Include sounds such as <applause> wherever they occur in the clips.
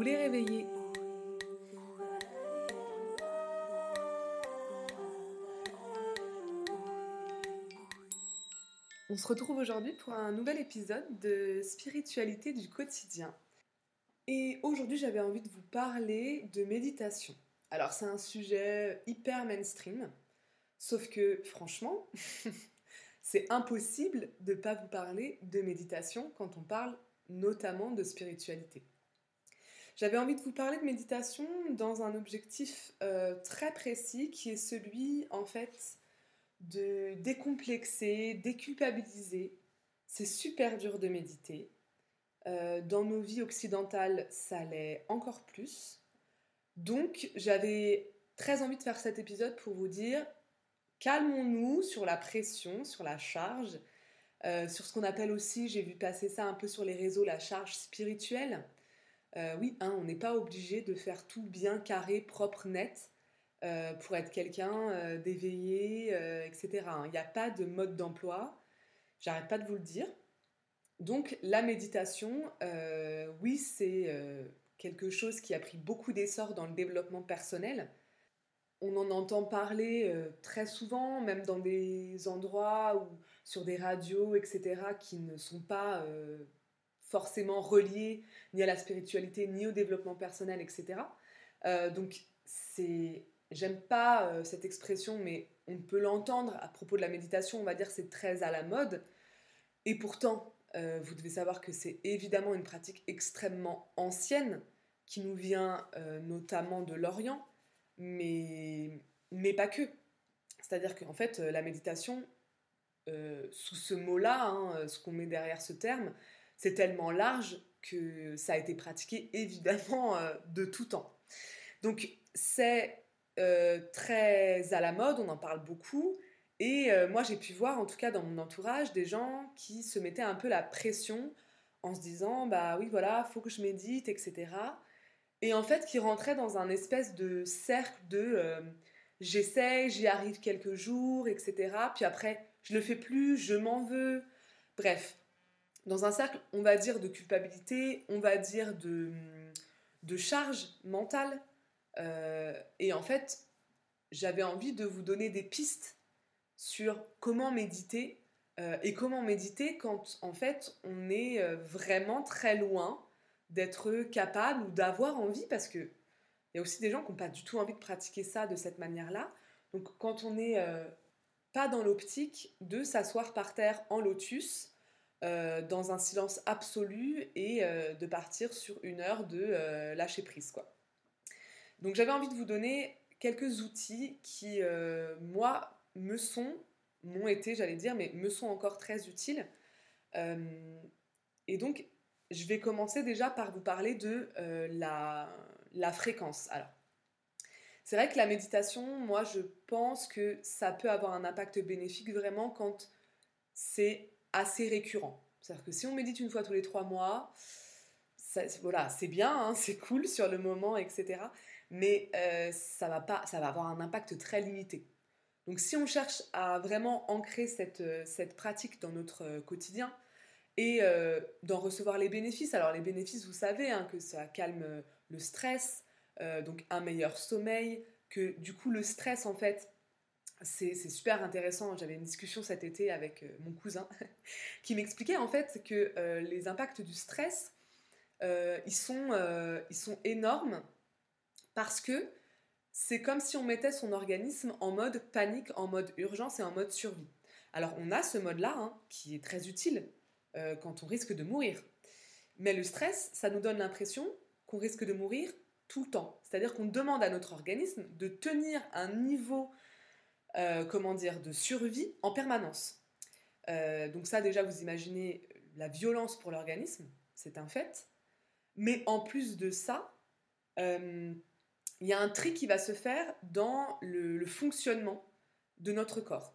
Les On se retrouve aujourd'hui pour un nouvel épisode de Spiritualité du quotidien. Et aujourd'hui j'avais envie de vous parler de méditation. Alors c'est un sujet hyper mainstream, sauf que franchement, <laughs> c'est impossible de ne pas vous parler de méditation quand on parle notamment de spiritualité. J'avais envie de vous parler de méditation dans un objectif euh, très précis qui est celui en fait de décomplexer, déculpabiliser. C'est super dur de méditer. Euh, dans nos vies occidentales, ça l'est encore plus. Donc j'avais très envie de faire cet épisode pour vous dire calmons-nous sur la pression, sur la charge, euh, sur ce qu'on appelle aussi, j'ai vu passer ça un peu sur les réseaux, la charge spirituelle. Euh, oui, hein, on n'est pas obligé de faire tout bien carré, propre, net euh, pour être quelqu'un euh, d'éveillé, etc. Hein. Il n'y a pas de mode d'emploi. J'arrête pas de vous le dire. Donc la méditation, oui, c'est quelque chose qui a pris beaucoup d'essor dans le développement personnel. On en entend parler très souvent, même dans des endroits ou sur des radios, etc., qui ne sont pas forcément relié ni à la spiritualité, ni au développement personnel, etc. Euh, donc, c'est. J'aime pas euh, cette expression, mais on peut l'entendre à propos de la méditation, on va dire c'est très à la mode. Et pourtant, euh, vous devez savoir que c'est évidemment une pratique extrêmement ancienne, qui nous vient notamment de l'Orient, mais, mais pas que. C'est-à-dire qu'en fait, la méditation, sous ce mot-là, hein, ce qu'on met derrière ce terme, c'est tellement large que ça a été pratiqué évidemment euh, de tout temps. Donc c'est euh, très à la mode, on en parle beaucoup. Et euh, moi j'ai pu voir en tout cas dans mon entourage des gens qui se mettaient un peu la pression en se disant bah oui voilà, faut que je médite, etc. Et en fait qui rentraient dans un espèce de cercle de j'essaie, j'y arrive quelques jours, etc. Puis après je le fais plus, je m'en veux. Bref, dans un cercle, on va dire de culpabilité, on va dire de, de charge mentale. Euh, et en fait, j'avais envie de vous donner des pistes sur comment méditer euh, et comment méditer quand en fait on est euh, vraiment très loin d'être capable ou d'avoir envie parce que il y a aussi des gens qui n'ont pas du tout envie de pratiquer ça de cette manière-là. Donc quand on n'est pas dans l'optique de s'asseoir par terre en lotus, euh, dans un silence absolu et euh, de partir sur une heure de euh, lâcher prise. Quoi. Donc j'avais envie de vous donner quelques outils qui, moi, me sont, m'ont été, j'allais dire, mais me sont encore très utiles. et donc, je vais commencer déjà par vous parler de la, la fréquence. Alors, c'est vrai que la méditation, moi, je pense que ça peut avoir un impact bénéfique vraiment quand c'est assez récurrent. C'est-à-dire que si on médite une fois tous les trois mois, voilà, c'est bien, hein, <laughs> c'est cool sur le moment, etc. Mais euh, ça, va pas, ça va avoir un impact très limité. Donc si on cherche à vraiment ancrer cette, euh, cette pratique dans notre euh, quotidien et d'en recevoir les bénéfices, alors les bénéfices, vous savez, hein, que ça calme le stress, donc un meilleur sommeil, que du coup le stress en fait c'est super intéressant. J'avais une discussion cet été avec euh, mon cousin <laughs> qui m'expliquait en fait que euh, les impacts du stress, euh, ils, sont, énormes parce que c'est comme si on mettait son organisme en mode panique, en mode urgence et en mode survie. Alors on a ce mode-là hein, qui est très utile quand on risque de mourir. Mais le stress, ça nous donne l'impression qu'on risque de mourir tout le temps. C'est-à-dire qu'on demande à notre organisme de tenir un niveau euh, comment dire, de survie en permanence. Euh, donc ça déjà, vous imaginez la violence pour l'organisme, c'est un fait. Mais en plus de ça, euh, il y a un tri qui va se faire dans le, fonctionnement de notre corps.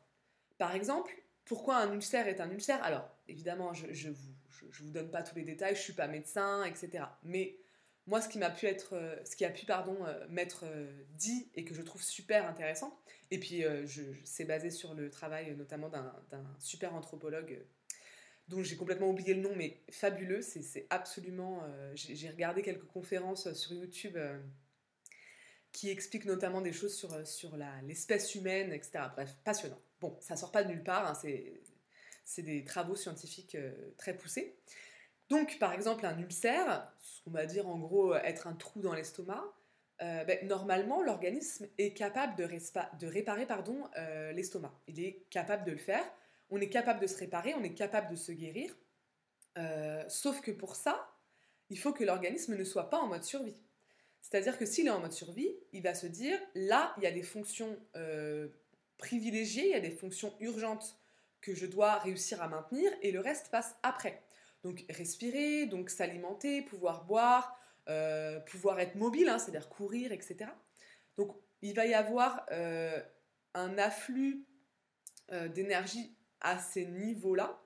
Par exemple, pourquoi un ulcère est un ulcère? Alors, évidemment, je ne vous, vous donne pas tous les détails, je suis pas médecin, etc. Mais moi, ce qui m'a pu être, euh, ce qui a pu, pardon, euh, m'être euh, dit et que je trouve super intéressant, et puis c'est basé sur le travail notamment d'un super anthropologue dont j'ai complètement oublié le nom, mais fabuleux. C'est absolument. J'ai regardé quelques conférences sur YouTube qui expliquent notamment des choses sur, sur l'espèce humaine, etc. Bref, passionnant. Bon, ça sort pas de nulle part, hein, c'est des travaux scientifiques très poussés. Donc, par exemple, un ulcère, qu'on va dire en gros être un trou dans l'estomac, ben, normalement, l'organisme est capable de, réparer l'estomac. Il est capable de le faire on est capable de se réparer, on est capable de se guérir. Euh, sauf que pour ça, il faut que l'organisme ne soit pas en mode survie. C'est-à-dire que s'il est en mode survie, il va se dire, là, il y a des fonctions euh, privilégiées, il y a des fonctions urgentes que je dois réussir à maintenir, et le reste passe après. Donc respirer, donc s'alimenter, pouvoir boire, euh, pouvoir être mobile, hein, c'est-à-dire courir, etc. Donc il va y avoir un afflux d'énergie à ces niveaux-là,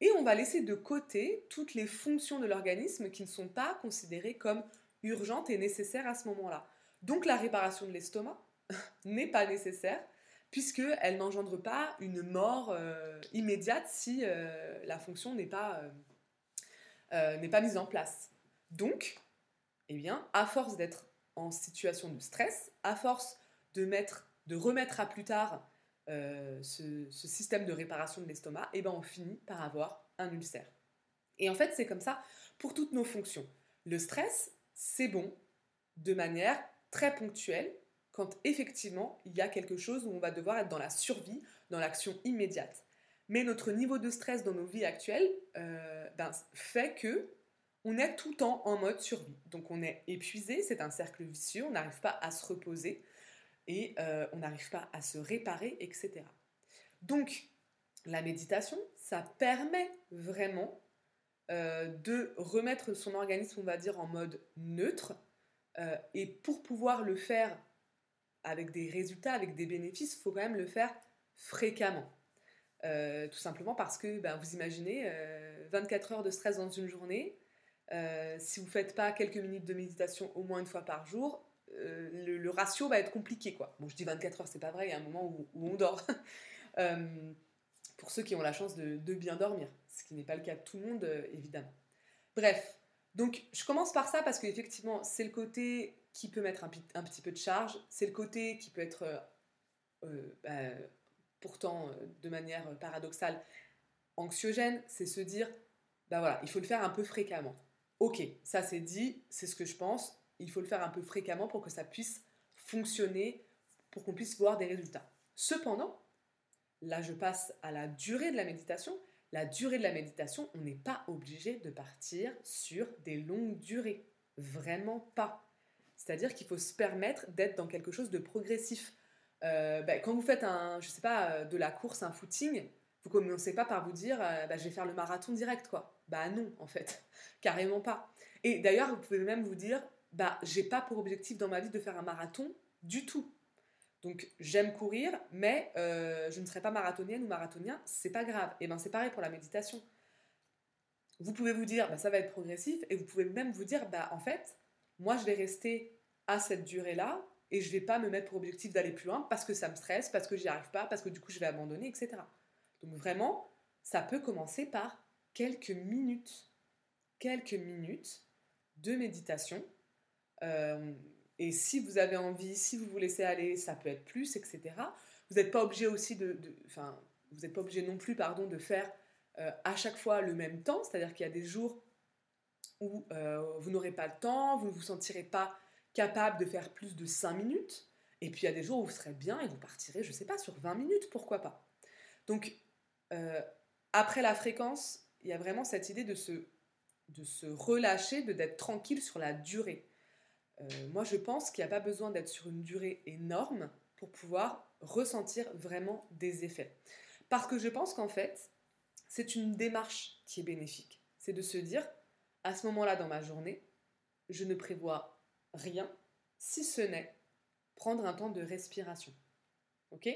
et on va laisser de côté toutes les fonctions de l'organisme qui ne sont pas considérées comme urgentes et nécessaires à ce moment-là. Donc la réparation de l'estomac <laughs> n'est pas nécessaire puisqu'elle n'engendre pas une mort euh, immédiate si euh, la fonction n'est pas, euh, n'est pas mise en place. Donc, eh bien, à force d'être en situation de stress, à force de, mettre, de remettre à plus tard euh, ce, système de réparation de l'estomac, eh ben on finit par avoir un ulcère. Et en fait, c'est comme ça pour toutes nos fonctions. Le stress, c'est bon de manière très ponctuelle quand effectivement il y a quelque chose où on va devoir être dans la survie, dans l'action immédiate. Mais notre niveau de stress dans nos vies actuelles euh, ben, fait que on est tout le temps en mode survie. Donc on est épuisé, c'est un cercle vicieux, on n'arrive pas à se reposer et euh, on n'arrive pas à se réparer, etc. Donc, la méditation, ça permet vraiment euh, de remettre son organisme, on va dire, en mode neutre. Et pour pouvoir le faire avec des résultats, avec des bénéfices, il faut quand même le faire fréquemment. Tout simplement parce que ben, vous imaginez 24 heures de stress dans une journée, si vous ne faites pas quelques minutes de méditation au moins une fois par jour, euh, le, ratio va être compliqué. Quoi. Bon, je dis 24 heures, c'est pas vrai, il y a un moment où, on dort. <laughs> Euh, pour ceux qui ont la chance de, bien dormir, ce qui n'est pas le cas de tout le monde, euh, évidemment. Bref, donc je commence par ça parce qu'effectivement, c'est le côté qui peut mettre un, un petit peu de charge, c'est le côté qui peut être bah, pourtant de manière paradoxale anxiogène, c'est se dire, bah voilà, il faut le faire un peu fréquemment. Ok, ça c'est dit, c'est ce que je pense, il faut le faire un peu fréquemment pour que ça puisse fonctionner, pour qu'on puisse voir des résultats. Cependant, là je passe à la durée de la méditation. La durée de la méditation, on n'est pas obligé de partir sur des longues durées. Vraiment pas. C'est-à-dire qu'il faut se permettre d'être dans quelque chose de progressif. Euh, ben, quand vous faites un, je sais pas, euh, de la course, un footing, vous commencez pas par vous dire, euh, ben, je vais faire le marathon direct, quoi. Bah non, en fait, <laughs> carrément pas. Et d'ailleurs, vous pouvez même vous dire, bah, j'ai pas pour objectif dans ma vie de faire un marathon du tout. Donc j'aime courir, mais je ne serai pas marathonienne ou marathonien, c'est pas grave. Et ben c'est pareil pour la méditation. Vous pouvez vous dire, bah, ça va être progressif, et vous pouvez même vous dire, bah en fait, moi je vais rester à cette durée-là, et je vais pas me mettre pour objectif d'aller plus loin parce que ça me stresse, parce que j'y arrive pas, parce que du coup je vais abandonner, etc. Donc vraiment, ça peut commencer par quelques minutes, quelques minutes de méditation euh, et si vous avez envie, si vous vous laissez aller, ça peut être plus, etc. Vous n'êtes pas obligé aussi de, enfin, vous n'êtes pas obligé non plus, pardon, de faire euh, à chaque fois le même temps. C'est-à-dire qu'il y a des jours où euh, vous n'aurez pas le temps, vous ne vous sentirez pas capable de faire plus de 5 minutes. Et puis il y a des jours où vous serez bien et vous partirez, je ne sais pas, sur 20 minutes, pourquoi pas. Donc, après la fréquence, il y a vraiment cette idée de se, de se relâcher, de d'être tranquille sur la durée. Euh, moi, je pense qu'il n'y a pas besoin d'être sur une durée énorme pour pouvoir ressentir vraiment des effets. Parce que je pense qu'en fait, c'est une démarche qui est bénéfique. C'est de se dire, à ce moment-là dans ma journée, je ne prévois rien, si ce n'est prendre un temps de respiration. Ok?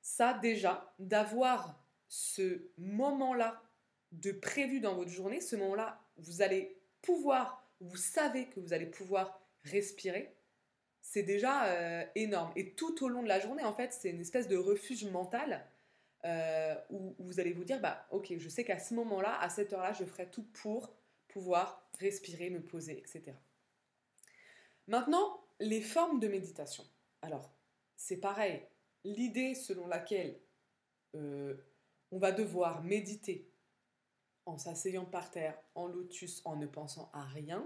Ça, déjà, d'avoir ce moment-là de prévu dans votre journée, ce moment-là, vous allez pouvoir, vous savez que vous allez pouvoir respirer, c'est déjà euh, énorme. Et tout au long de la journée, en fait, c'est une espèce de refuge mental euh, où, vous allez vous dire, bah ok, je sais qu'à ce moment-là, à cette heure-là, je ferai tout pour pouvoir respirer, me poser, etc. Maintenant, les formes de méditation. Alors, c'est pareil. L'idée selon laquelle euh, on va devoir méditer en s'asseyant par terre, en lotus, en ne pensant à rien,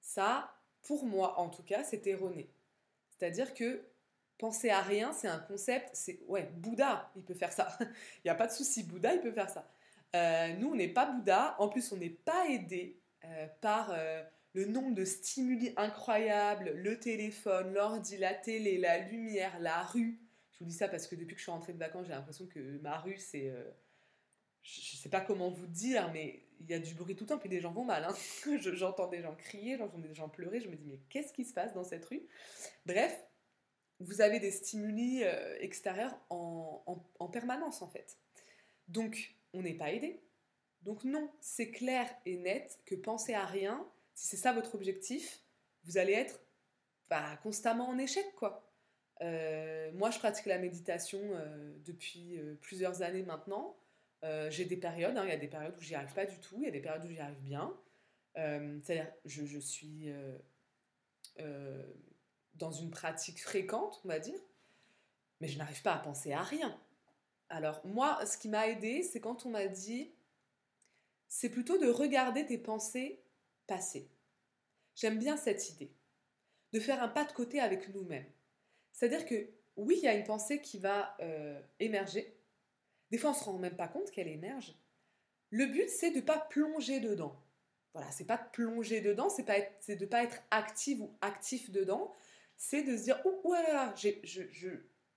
ça, pour moi en tout cas, c'est erroné. C'est-à-dire que penser à rien, c'est un concept, c'est ouais, Bouddha, il peut faire ça. <laughs> il n'y a pas de souci, Bouddha, il peut faire ça. Euh, nous, on n'est pas Bouddha, en plus, on n'est pas aidé euh, par le nombre de stimuli incroyables, le téléphone, l'ordi, la télé, la lumière, la rue. Je vous dis ça parce que depuis que je suis rentrée de vacances, j'ai l'impression que ma rue, c'est je ne sais pas comment vous dire, mais il y a du bruit tout le temps, puis des gens vont mal. Hein. <laughs> J'entends des gens crier, j'entends des gens pleurer, je me dis, mais qu'est-ce qui se passe dans cette rue? Bref, vous avez des stimuli euh, extérieurs en, en, permanence, en fait. Donc, on n'est pas aidé. Donc, non, c'est clair et net que penser à rien, si c'est ça votre objectif, vous allez être bah, constamment en échec, quoi. Euh, moi, je pratique la méditation euh, depuis plusieurs années maintenant. Euh, j'ai des périodes, hein, il y a des périodes où j'y arrive pas du tout, il y a des périodes où j'y arrive bien. Euh, c'est-à-dire, je, je suis euh, dans une pratique fréquente, on va dire, mais je n'arrive pas à penser à rien. Alors, moi, ce qui m'a aidé, c'est quand on m'a dit, c'est plutôt de regarder tes pensées passer. J'aime bien cette idée, de faire un pas de côté avec nous-mêmes. C'est-à-dire que oui, il y a une pensée qui va émerger, des fois, on ne se rend même pas compte qu'elle émerge. Le but, c'est de ne pas plonger dedans. Voilà, c'est pas de plonger dedans, c'est pas de ne pas être active ou actif dedans. C'est de se dire, oh, ouais,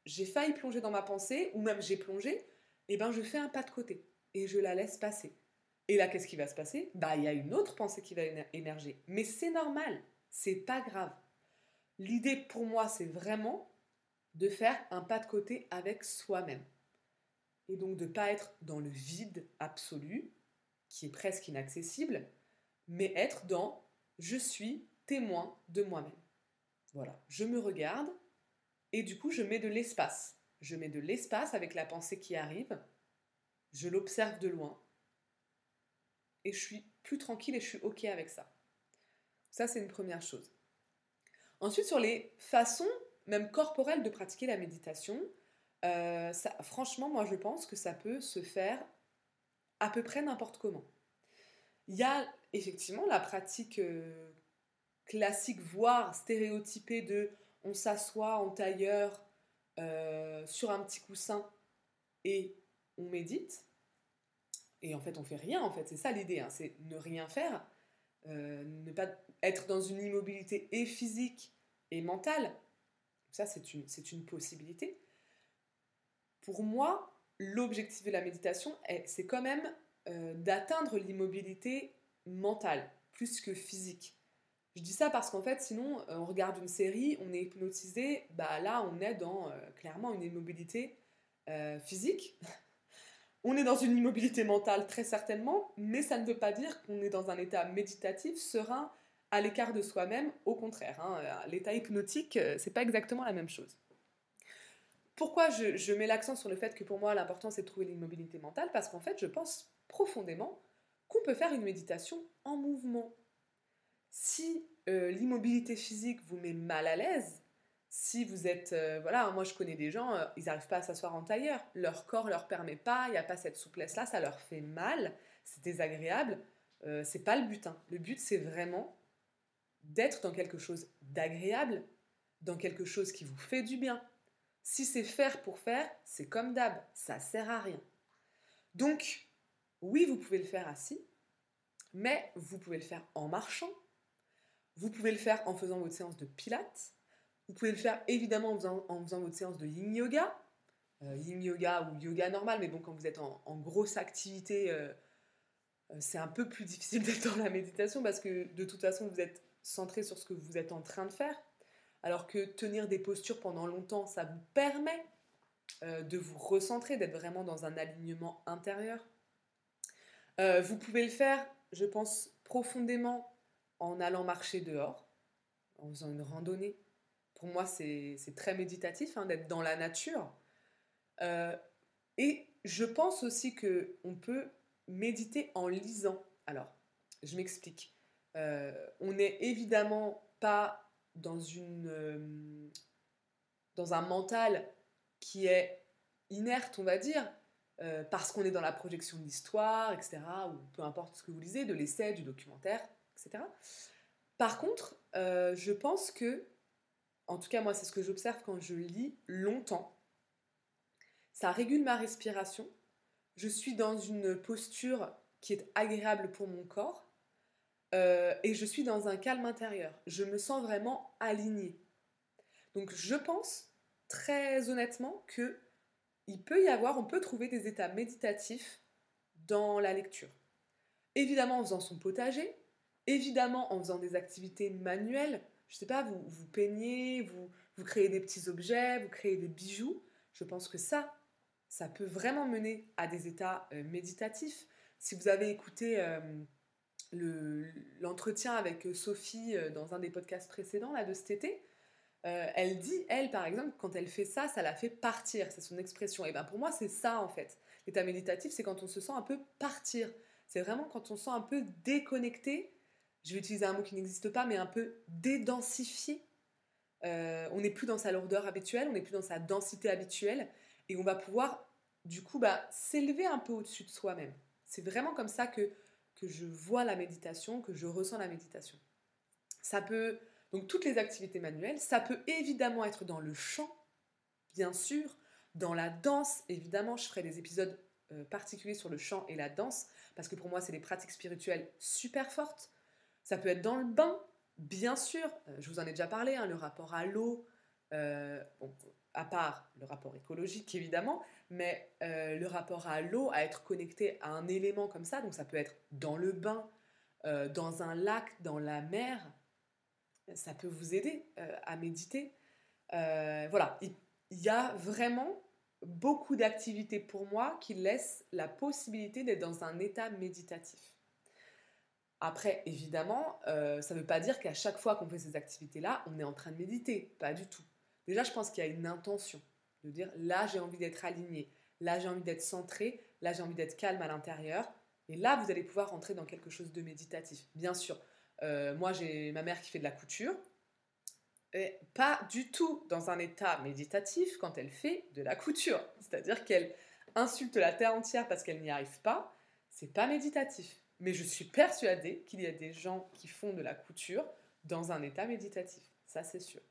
j'ai failli plonger dans ma pensée, ou même j'ai plongé, et eh ben je fais un pas de côté et je la laisse passer. Et là, qu'est-ce qui va se passer? Bah, il y a une autre pensée qui va émerger. Mais c'est normal, c'est pas grave. L'idée pour moi, c'est vraiment de faire un pas de côté avec soi-même et donc de ne pas être dans le vide absolu, qui est presque inaccessible, mais être dans je suis témoin de moi-même. Voilà, je me regarde et du coup je mets de l'espace. Je mets de l'espace avec la pensée qui arrive, je l'observe de loin et je suis plus tranquille et je suis OK avec ça. Ça, c'est une première chose. Ensuite, sur les façons, même corporelles, de pratiquer la méditation, euh, franchement, moi je pense que ça peut se faire à peu près n'importe comment. Il y a effectivement la pratique euh, classique, voire stéréotypée de on s'assoit en tailleur euh, sur un petit coussin et on médite. Et en fait, on fait rien, en fait. C'est ça l'idée, hein, c'est ne rien faire, ne pas être dans une immobilité et physique et mentale. Ça, c'est une, une possibilité pour moi, l'objectif de la méditation, c'est quand même euh, d'atteindre l'immobilité mentale, plus que physique. Je dis ça parce qu'en fait, sinon, euh, on regarde une série, on est hypnotisé, bah là, on est dans euh, clairement une immobilité physique. <laughs> on est dans une immobilité mentale, très certainement, mais ça ne veut pas dire qu'on est dans un état méditatif, serein, à l'écart de soi-même. Au contraire, hein, l'état hypnotique, c'est pas exactement la même chose. Pourquoi je, mets l'accent sur le fait que pour moi l'important c'est de trouver l'immobilité mentale? Parce qu'en fait je pense profondément qu'on peut faire une méditation en mouvement. Si euh, l'immobilité physique vous met mal à l'aise, si vous êtes, euh, voilà, moi je connais des gens, euh, ils n'arrivent pas à s'asseoir en tailleur, leur corps leur permet pas, il n'y a pas cette souplesse là, ça leur fait mal, c'est désagréable, c'est pas le but. Hein. Le but c'est vraiment d'être dans quelque chose d'agréable, dans quelque chose qui vous fait du bien, si c'est faire pour faire, c'est comme d'hab, ça sert à rien. Donc, oui, vous pouvez le faire assis, mais vous pouvez le faire en marchant, vous pouvez le faire en faisant votre séance de pilates, vous pouvez le faire évidemment en faisant, votre séance de yin yoga, euh, yin yoga ou yoga normal, mais bon, quand vous êtes en, grosse activité, euh, euh, c'est un peu plus <laughs> difficile d'être dans la méditation parce que de toute façon, vous êtes centré sur ce que vous êtes en train de faire. Alors que tenir des postures pendant longtemps, ça vous permet de vous recentrer, d'être vraiment dans un alignement intérieur. Vous pouvez le faire, je pense, profondément en allant marcher dehors, en faisant une randonnée. Pour moi, c'est très méditatif hein, d'être dans la nature. Euh, et je pense aussi que on peut méditer en lisant. Alors, je m'explique. Euh, on n'est évidemment pas dans, une, euh, dans un mental qui est inerte, on va dire, parce qu'on est dans la projection de l'histoire, etc., ou peu importe ce que vous lisez, de l'essai, du documentaire, etc. Par contre, je pense que, en tout cas moi c'est ce que j'observe quand je lis longtemps, ça régule ma respiration, je suis dans une posture qui est agréable pour mon corps, euh, et je suis dans un calme intérieur. Je me sens vraiment alignée. Donc je pense très honnêtement que il peut y avoir, on peut trouver des états méditatifs dans la lecture. Évidemment en faisant son potager, évidemment en faisant des activités manuelles. Je sais pas, vous, vous peignez, vous, vous créez des petits objets, vous créez des bijoux. Je pense que ça, ça peut vraiment mener à des états euh, méditatifs. Si vous avez écouté euh, l'entretien avec euh, Sophie dans un des podcasts précédents là, de cet été, elle dit, elle par exemple, quand elle fait ça, ça la fait partir, c'est son expression. Et bien pour moi, c'est ça en fait. L'état méditatif, c'est quand on se sent un peu partir. C'est vraiment quand on se sent un peu déconnecté, je vais utiliser un mot qui n'existe pas, mais un peu dédensifié. on n'est plus dans sa lourdeur habituelle, on n'est plus dans sa densité habituelle, et on va pouvoir du coup bah, s'élever un peu au-dessus de soi-même. C'est vraiment comme ça que que je vois la méditation, que je ressens la méditation. Ça peut, donc toutes les activités manuelles, ça peut évidemment être dans le chant, bien sûr, dans la danse, évidemment, je ferai des épisodes euh, particuliers sur le chant et la danse, parce que pour moi, c'est des pratiques spirituelles super fortes. Ça peut être dans le bain, bien sûr, euh, je vous en ai déjà parlé, hein, le rapport à l'eau, euh, à part le rapport écologique évidemment, mais euh, le rapport à l'eau, à être connecté à un élément comme ça, donc ça peut être dans le bain, dans un lac, dans la mer, ça peut vous aider à méditer. voilà, il, y a vraiment beaucoup d'activités pour moi qui laissent la possibilité d'être dans un état méditatif. Après, évidemment, ça ne veut pas dire qu'à chaque fois qu'on fait ces activités-là, on est en train de méditer, pas du tout. Déjà, je pense qu'il y a une intention de dire là, j'ai envie d'être aligné, là, j'ai envie d'être centré, là, j'ai envie d'être calme à l'intérieur. Et là, vous allez pouvoir rentrer dans quelque chose de méditatif. Bien sûr, euh, moi, j'ai ma mère qui fait de la couture. Pas du tout dans un état méditatif quand elle fait de la couture. C'est-à-dire qu'elle insulte la terre entière parce qu'elle n'y arrive pas. C'est pas méditatif. Mais je suis persuadée qu'il y a des gens qui font de la couture dans un état méditatif. Ça, c'est sûr.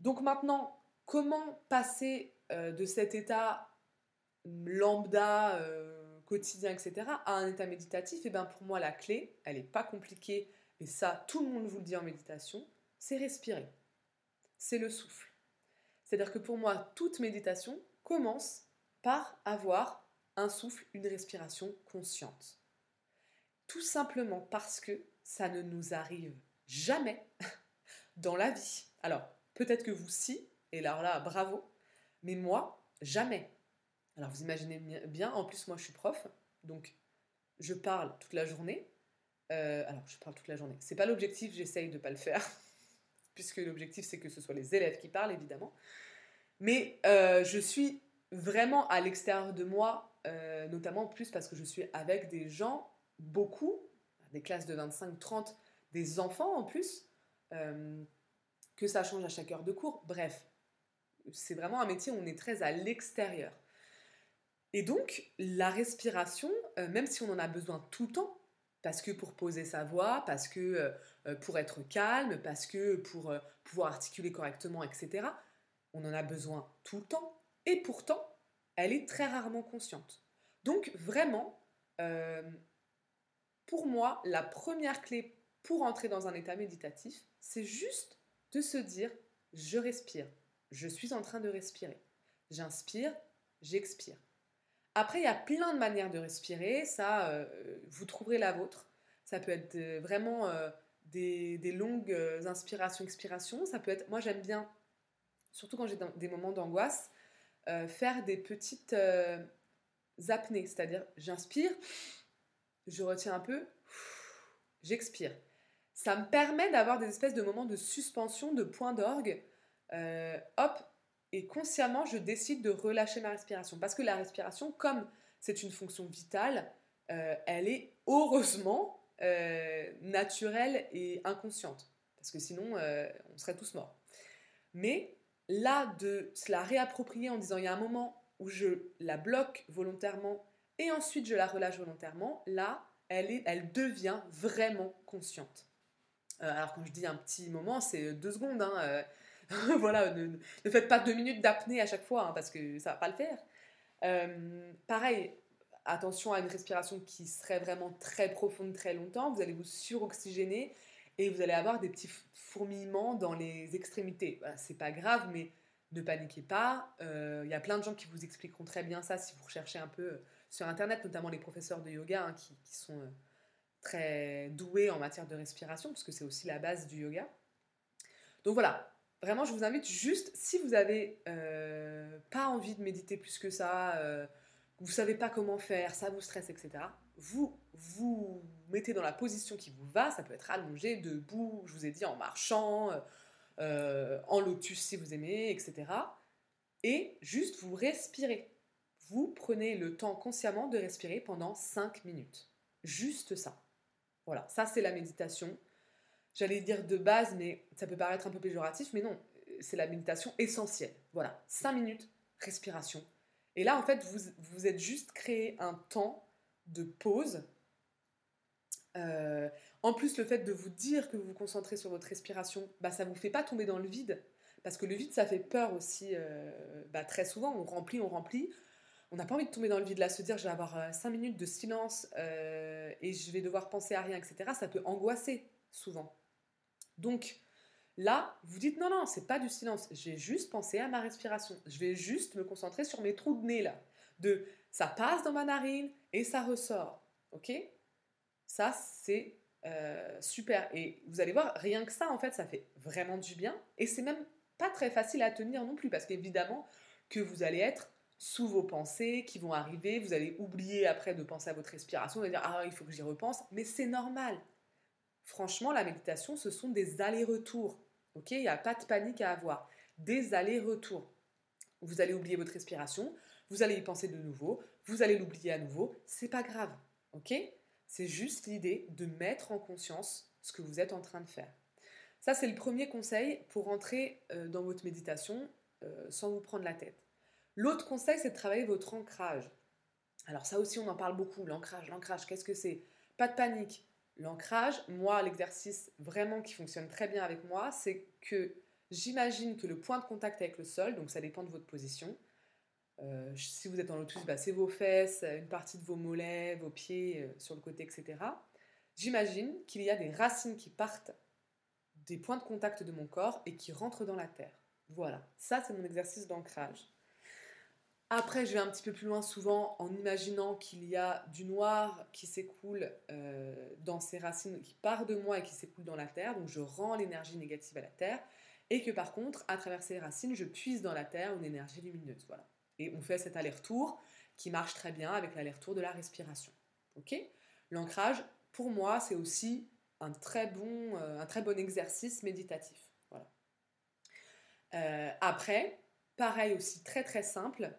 Donc maintenant, comment passer euh, de cet état lambda, euh, quotidien, etc., à un état méditatif? Et eh bien pour moi, la clé, elle n'est pas compliquée, et ça, tout le monde vous le dit en méditation, c'est respirer. C'est le souffle. C'est-à-dire que pour moi, toute méditation commence par avoir un souffle, une respiration consciente. Tout simplement parce que ça ne nous arrive jamais <laughs> dans la vie. Alors, Peut-être que vous, si, et alors là, bravo, mais moi, jamais. Alors vous imaginez bien, en plus moi je suis prof, donc je parle toute la journée. Euh, alors je parle toute la journée. C'est pas l'objectif, j'essaye de pas le faire, <laughs> puisque l'objectif c'est que ce soit les élèves qui parlent évidemment. Mais euh, je suis vraiment à l'extérieur de moi, euh, notamment plus parce que je suis avec des gens, beaucoup, des classes de 25-30, des enfants en plus que ça change à chaque heure de cours. Bref, c'est vraiment un métier où on est très à l'extérieur. Et donc, la respiration, euh, même si on en a besoin tout le temps, parce que pour poser sa voix, parce que euh, euh, pour être calme, parce que pour pouvoir articuler correctement, etc., on en a besoin tout le temps. Et pourtant, elle est très rarement consciente. Donc, vraiment, pour moi, la première clé pour entrer dans un état méditatif, c'est juste de se dire je respire, je suis en train de respirer. J'inspire, j'expire. Après, il y a plein de manières de respirer, ça, euh, vous trouverez la vôtre. Ça peut être euh, vraiment euh, des, longues inspirations, expirations. Ça peut être, moi j'aime bien, surtout quand j'ai des moments d'angoisse, faire des petites apnées, c'est-à-dire j'inspire, je retiens un peu, j'expire ça me permet d'avoir des espèces de moments de suspension, de points d'orgue. Euh, hop, et consciemment, je décide de relâcher ma respiration. Parce que la respiration, comme c'est une fonction vitale, euh, elle est heureusement euh, naturelle et inconsciente. Parce que sinon, on serait tous morts. Mais là, de se la réapproprier en disant il y a un moment où je la bloque volontairement et ensuite je la relâche volontairement, là, elle, est, elle devient vraiment consciente. alors quand je dis un petit moment, c'est deux secondes. Hein, <laughs> voilà, ne, faites pas deux minutes d'apnée à chaque fois, hein, parce que ça va pas le faire. Euh, pareil, attention à une respiration qui serait vraiment très profonde très longtemps. Vous allez vous suroxygéner et vous allez avoir des petits fourmillements dans les extrémités. Bah, c'est pas grave, mais ne paniquez pas. Il euh, y a plein de gens qui vous expliqueront très bien ça si vous recherchez un peu euh, sur Internet, notamment les professeurs de yoga hein, qui, sont très doués en matière de respiration, parce que c'est aussi la base du yoga. Donc voilà, vraiment, je vous invite juste, si vous n'avez euh, pas envie de méditer plus que ça, euh, vous savez pas comment faire, ça vous stresse, etc., vous vous mettez dans la position qui vous va, ça peut être allongé, debout, je vous ai dit, en marchant, euh, en lotus si vous aimez, etc. Et juste vous respirez. Vous prenez le temps consciemment de respirer pendant 5 minutes. Juste ça. Voilà, ça c'est la méditation j'allais dire de base, mais ça peut paraître un peu péjoratif, mais non, c'est la méditation essentielle. Voilà, 5 minutes, respiration. Et là, en fait, vous vous êtes juste créé un temps de pause. Euh, en plus, le fait de vous dire que vous vous concentrez sur votre respiration, bah, ça ne vous fait pas tomber dans le vide. Parce que le vide, ça fait peur aussi. Euh, bah, très souvent, on remplit, on remplit. On n'a pas envie de tomber dans le vide là, se dire je vais avoir 5 euh, minutes de silence et je vais devoir penser à rien, etc. Ça peut angoisser souvent. Donc là, vous dites non, non, c'est pas du silence. J'ai juste pensé à ma respiration. Je vais juste me concentrer sur mes trous de nez là. De ça passe dans ma narine et ça ressort. Ok? Ça, c'est euh, super. Et vous allez voir, rien que ça, en fait, ça fait vraiment du bien. Et c'est même pas très facile à tenir non plus parce qu'évidemment que vous allez être sous vos pensées qui vont arriver, vous allez oublier après de penser à votre respiration, allez dire ah il faut que j'y repense, mais c'est normal. Franchement, la méditation, ce sont des allers-retours. Ok Il n'y a pas de panique à avoir. Des allers-retours. Vous allez oublier votre respiration, vous allez y penser de nouveau, vous allez l'oublier à nouveau. C'est pas grave. Ok? C'est juste l'idée de mettre en conscience ce que vous êtes en train de faire. Ça, c'est le premier conseil pour entrer euh, dans votre méditation euh, sans vous prendre la tête. L'autre conseil, c'est de travailler votre ancrage. Alors ça aussi, on en parle beaucoup, l'ancrage, l'ancrage, qu'est-ce que c'est? Pas de panique, L'ancrage, moi, l'exercice vraiment qui fonctionne très bien avec moi, c'est que j'imagine que le point de contact avec le sol, donc ça dépend de votre position, euh, si vous êtes en lotus, bah, c'est vos fesses, une partie de vos mollets, vos pieds euh, sur le côté, etc. J'imagine qu'il y a des racines qui partent des points de contact de mon corps et qui rentrent dans la terre. Voilà, ça c'est mon exercice d'ancrage. Après, je vais un petit peu plus loin souvent en imaginant qu'il y a du noir qui s'écoule euh, dans ces racines, qui part de moi et qui s'écoule dans la terre. Donc je rends l'énergie négative à la terre. Et que par contre, à travers ces racines, je puise dans la terre une énergie lumineuse. Voilà. Et on fait cet aller-retour qui marche très bien avec l'aller-retour de la respiration. L'ancrage, pour moi, c'est aussi un très, bon, euh, un très bon exercice méditatif. Voilà. Euh, après, pareil aussi, très très simple,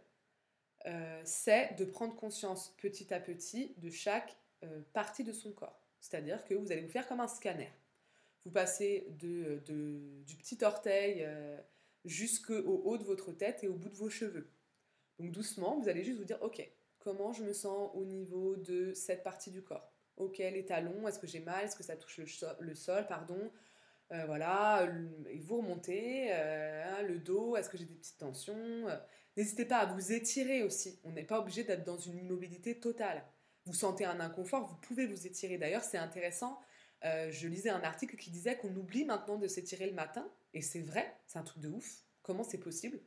euh, c'est de prendre conscience petit à petit de chaque euh, partie de son corps. C'est-à-dire que vous allez vous faire comme un scanner. Vous passez du petit orteil euh, jusqu'au haut de votre tête et au bout de vos cheveux. Donc doucement, vous allez juste vous dire, ok, comment je me sens au niveau de cette partie du corps? Ok, les talons, est-ce que j'ai mal? Est-ce que ça touche le, sol, pardon voilà, et vous remontez, hein, le dos, est-ce que j'ai des petites tensions N'hésitez pas à vous étirer aussi. On n'est pas obligé d'être dans une immobilité totale. Vous sentez un inconfort, vous pouvez vous étirer. D'ailleurs, c'est intéressant. Euh, je lisais un article qui disait qu'on oublie maintenant de s'étirer le matin. Et c'est vrai, c'est un truc de ouf. Comment c'est possible?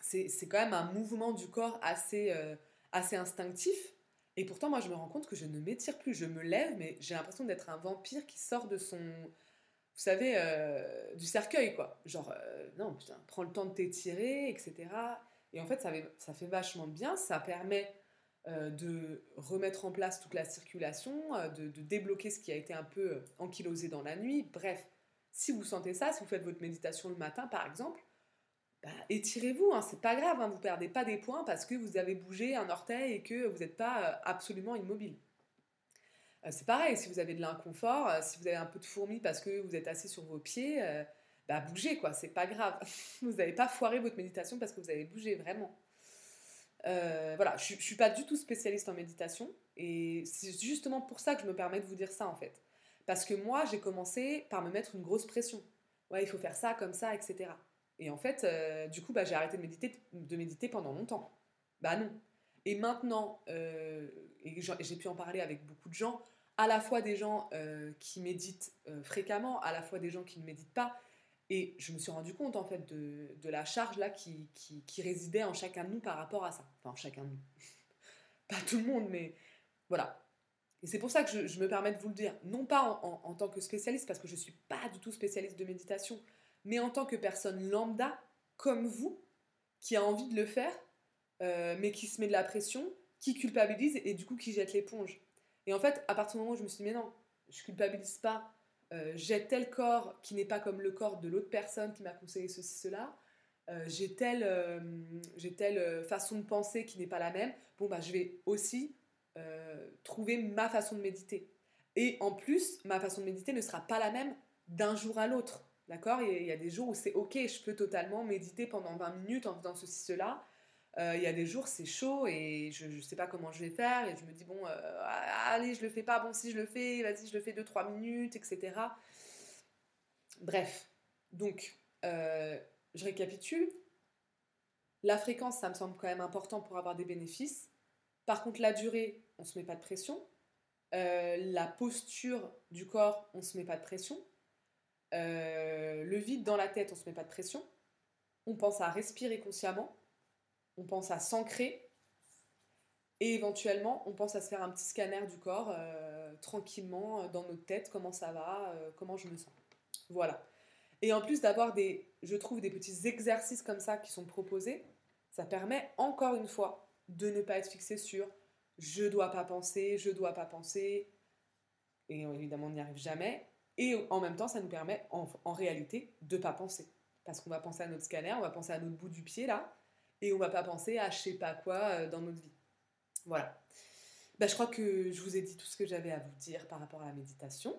C'est, quand même un mouvement du corps assez, euh, assez instinctif. Et pourtant, moi, je me rends compte que je ne m'étire plus. Je me lève, mais j'ai l'impression d'être un vampire qui sort de son, vous savez, euh, du cercueil, quoi. Genre, euh, non, putain, prends le temps de t'étirer, etc. Et en fait, ça fait, vachement bien, ça permet euh, de remettre en place toute la circulation, de, débloquer ce qui a été un peu ankylosé dans la nuit. Bref, si vous sentez ça, si vous faites votre méditation le matin, par exemple, bah, étirez-vous, hein, c'est pas grave, hein, vous perdez pas des points parce que vous avez bougé un orteil et que vous n'êtes pas absolument immobile. Euh, c'est pareil, si vous avez de l'inconfort, euh, si vous avez un peu de fourmis parce que vous êtes assis sur vos pieds, bah bougez quoi, c'est pas grave. <laughs> vous n'avez pas foiré votre méditation parce que vous avez bougé vraiment. voilà, je, je suis pas du tout spécialiste en méditation et c'est justement pour ça que je me permets de vous dire ça en fait. Parce que moi, j'ai commencé par me mettre une grosse pression. Ouais, il faut faire ça, comme ça, etc. Et en fait, euh, du coup, bah, j'ai arrêté de méditer, de méditer pendant longtemps. Bah non. Et maintenant, euh, j'ai pu en parler avec beaucoup de gens, à la fois des gens euh, qui méditent fréquemment, à la fois des gens qui ne méditent pas. Et je me suis rendu compte, en fait, de, la charge là qui, résidait en chacun de nous par rapport à ça. Enfin, chacun de nous. <laughs> pas tout le monde, mais voilà. Et c'est pour ça que je, me permets de vous le dire. Non pas en, en tant que spécialiste, parce que je ne suis pas du tout spécialiste de méditation, mais en tant que personne lambda, comme vous, qui a envie de le faire, euh, mais qui se met de la pression, qui culpabilise et du coup qui jette l'éponge. Et en fait, à partir du moment où je me suis dit, mais non, je culpabilise pas, euh, j'ai tel corps qui n'est pas comme le corps de l'autre personne qui m'a conseillé ceci, cela, euh, j'ai telle, j'ai telle façon de penser qui n'est pas la même, bon, bah, je vais aussi trouver ma façon de méditer. Et en plus, ma façon de méditer ne sera pas la même d'un jour à l'autre. D'accord? Il, y a des jours où c'est ok, je peux totalement méditer pendant 20 minutes en faisant ceci, cela. Euh, il y a des jours, c'est chaud et je ne sais pas comment je vais faire. Et je me dis, bon, euh, allez, je le fais pas. Bon, si je le fais, vas-y, je le fais 2-3 minutes, etc. Bref, donc, euh, je récapitule. La fréquence, ça me semble quand même important pour avoir des bénéfices. Par contre, la durée, on ne se met pas de pression. la posture du corps, on ne se met pas de pression. Le vide dans la tête, on se met pas de pression. On pense à respirer consciemment. On pense à s'ancrer. Et éventuellement, on pense à se faire un petit scanner du corps euh, tranquillement euh, dans notre tête, comment ça va, comment je me sens. Voilà. Et en plus d'avoir des, je trouve, des petits exercices comme ça qui sont proposés, ça permet encore une fois de ne pas être fixé sur je dois pas penser, je dois pas penser. Et évidemment, on n'y arrive jamais. Et en même temps, ça nous permet en, réalité de pas penser. Parce qu'on va penser à notre scanner, on va penser à notre bout du pied là, et on va pas penser à je sais pas quoi euh, dans notre vie. Voilà. Bah, je crois que je vous ai dit tout ce que j'avais à vous dire par rapport à la méditation.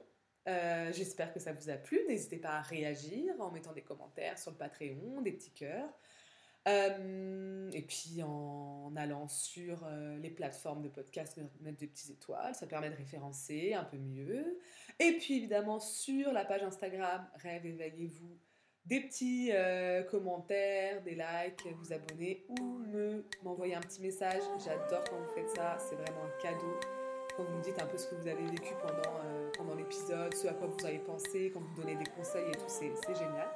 Euh, j'espère que ça vous a plu. N'hésitez pas à réagir en mettant des commentaires sur le Patreon, des petits cœurs. Euh, et puis en allant sur les plateformes de podcast, mettre des petites étoiles, ça permet de référencer un peu mieux. Et puis évidemment sur la page Instagram, Rêve éveillez-vous, des petits euh, commentaires, des likes, vous abonner ou me m'envoyer un petit message. J'adore quand vous faites ça, c'est vraiment un cadeau. Quand vous me dites un peu ce que vous avez vécu pendant, pendant l'épisode, ce à quoi vous avez pensé, quand vous donnez des conseils et tout, c'est génial.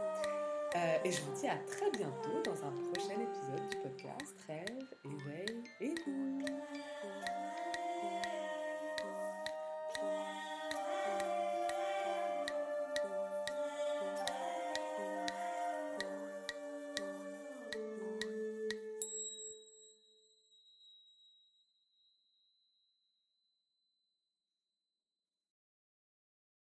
Euh, et je vous dis à très bientôt dans un prochain épisode du podcast Rêve, éveil.